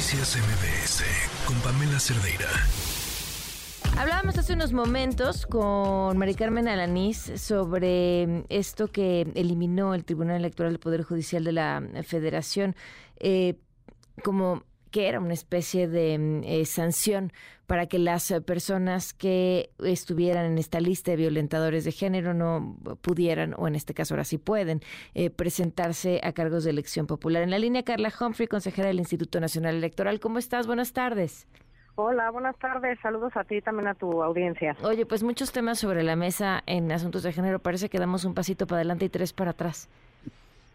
Noticias MBS con Pamela Cerdeira. Hablábamos hace unos momentos con Mari Carmen Alanís sobre esto que eliminó el Tribunal Electoral del Poder Judicial de la Federación eh, como que era una especie de mm, eh, sanción para que las personas que estuvieran en esta lista de violentadores de género no pudieran, o en este caso ahora sí pueden, eh, presentarse a cargos de elección popular. En la línea, Carla Humphrey, consejera del Instituto Nacional Electoral. ¿Cómo estás? Buenas tardes. Hola, buenas tardes. Saludos a ti y también a tu audiencia. Oye, pues muchos temas sobre la mesa en asuntos de género. Parece que damos un pasito para adelante y tres para atrás.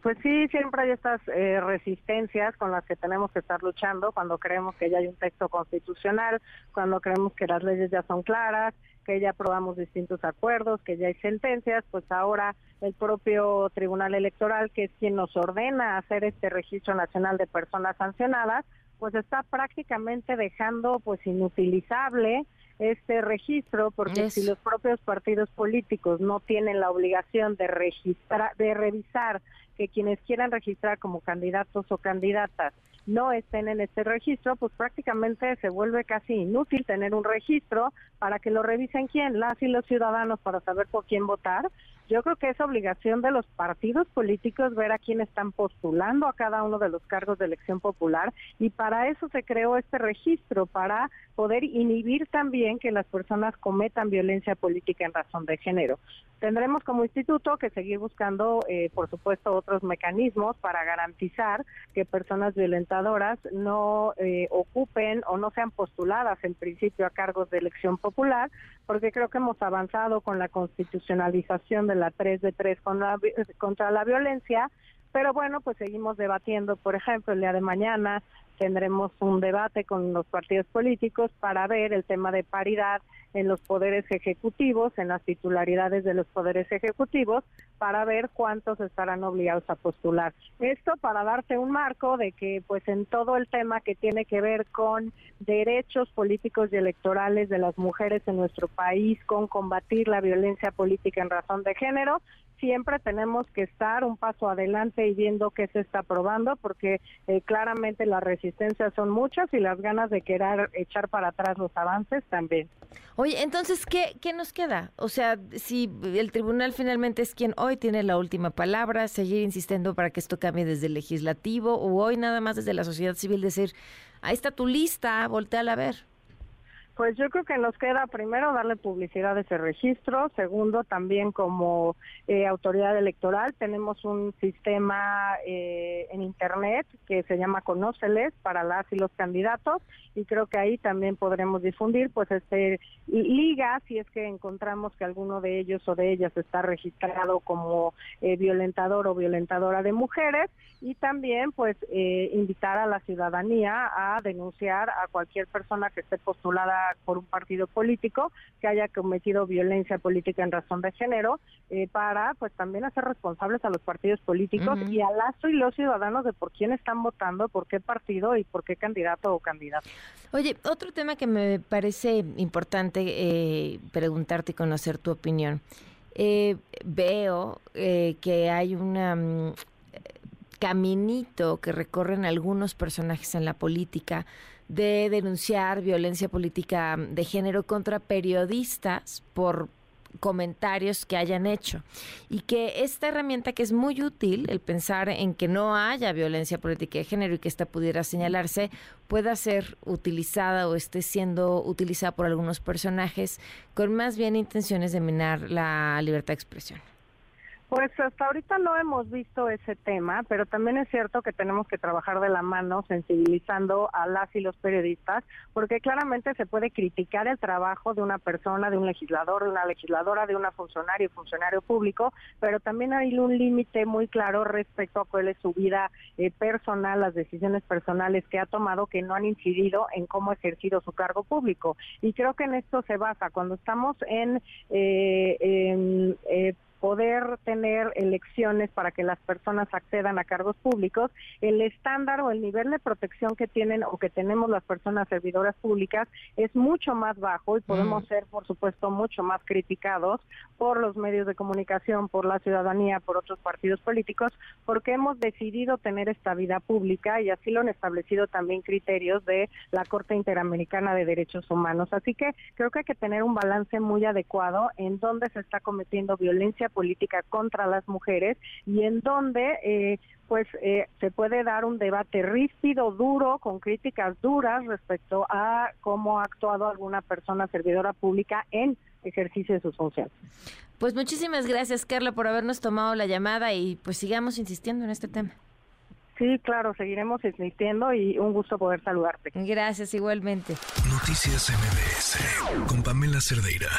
Pues sí, siempre hay estas eh, resistencias con las que tenemos que estar luchando cuando creemos que ya hay un texto constitucional, cuando creemos que las leyes ya son claras, que ya aprobamos distintos acuerdos, que ya hay sentencias, pues ahora el propio Tribunal Electoral, que es quien nos ordena hacer este registro nacional de personas sancionadas, pues está prácticamente dejando pues inutilizable este registro porque si los propios partidos políticos no tienen la obligación de registrar de revisar que quienes quieran registrar como candidatos o candidatas no estén en este registro, pues prácticamente se vuelve casi inútil tener un registro para que lo revisen quién, las y los ciudadanos para saber por quién votar. Yo creo que es obligación de los partidos políticos ver a quién están postulando a cada uno de los cargos de elección popular y para eso se creó este registro, para poder inhibir también que las personas cometan violencia política en razón de género. Tendremos como instituto que seguir buscando, eh, por supuesto, otros mecanismos para garantizar que personas violentadoras no eh, ocupen o no sean postuladas en principio a cargos de elección popular, porque creo que hemos avanzado con la constitucionalización de la 3 de 3 contra la violencia, pero bueno, pues seguimos debatiendo, por ejemplo, el día de mañana tendremos un debate con los partidos políticos para ver el tema de paridad en los poderes ejecutivos, en las titularidades de los poderes ejecutivos, para ver cuántos estarán obligados a postular. Esto para darte un marco de que pues en todo el tema que tiene que ver con derechos políticos y electorales de las mujeres en nuestro país, con combatir la violencia política en razón de género, siempre tenemos que estar un paso adelante y viendo qué se está probando, porque eh, claramente las resistencias son muchas y las ganas de querer echar para atrás los avances también. Entonces, ¿qué, ¿qué nos queda? O sea, si el tribunal finalmente es quien hoy tiene la última palabra, seguir insistiendo para que esto cambie desde el legislativo o hoy nada más desde la sociedad civil decir, ahí está tu lista, volteala a ver. Pues yo creo que nos queda primero darle publicidad a ese registro, segundo también como eh, autoridad electoral tenemos un sistema eh, en internet que se llama Conóceles para las y los candidatos y creo que ahí también podremos difundir pues este liga si es que encontramos que alguno de ellos o de ellas está registrado como eh, violentador o violentadora de mujeres y también pues invitar a la ciudadanía a denunciar a cualquier persona que esté postulada por un partido político que haya cometido violencia política en razón de género eh, para pues también hacer responsables a los partidos políticos y a las y los ciudadanos de por quién están votando, por qué partido y por qué candidato o candidata. Oye, otro tema que me parece importante eh, preguntarte y conocer tu opinión. Eh, veo que hay un caminito que recorren algunos personajes en la política de denunciar violencia política de género contra periodistas por comentarios que hayan hecho y que esta herramienta que es muy útil, el pensar en que no haya violencia política de género y que esta pudiera señalarse, pueda ser utilizada o esté siendo utilizada por algunos personajes con más bien intenciones de minar la libertad de expresión. Pues hasta ahorita no hemos visto ese tema, pero también es cierto que tenemos que trabajar de la mano sensibilizando a las y los periodistas, porque claramente se puede criticar el trabajo de una persona, de un legislador, de una legisladora, de una funcionario, funcionario público, pero también hay un límite muy claro respecto a cuál es su vida eh, personal, las decisiones personales que ha tomado que no han incidido en cómo ha ejercido su cargo público. Y creo que en esto se basa cuando estamos en, eh, eh, poder tener elecciones para que las personas accedan a cargos públicos, el estándar o el nivel de protección que tienen o que tenemos las personas servidoras públicas es mucho más bajo y podemos mm. ser, por supuesto, mucho más criticados por los medios de comunicación, por la ciudadanía, por otros partidos políticos, porque hemos decidido tener esta vida pública y así lo han establecido también criterios de la Corte Interamericana de Derechos Humanos. Así que creo que hay que tener un balance muy adecuado en donde se está cometiendo violencia política contra las mujeres y en donde eh, pues eh, se puede dar un debate ríspido, duro, con críticas duras respecto a cómo ha actuado alguna persona servidora pública en ejercicio de sus funciones. Pues muchísimas gracias, Carla, por habernos tomado la llamada y pues sigamos insistiendo en este tema. Sí, claro, seguiremos insistiendo y un gusto poder saludarte. Gracias, igualmente. Noticias MBS con Pamela Cerdeira.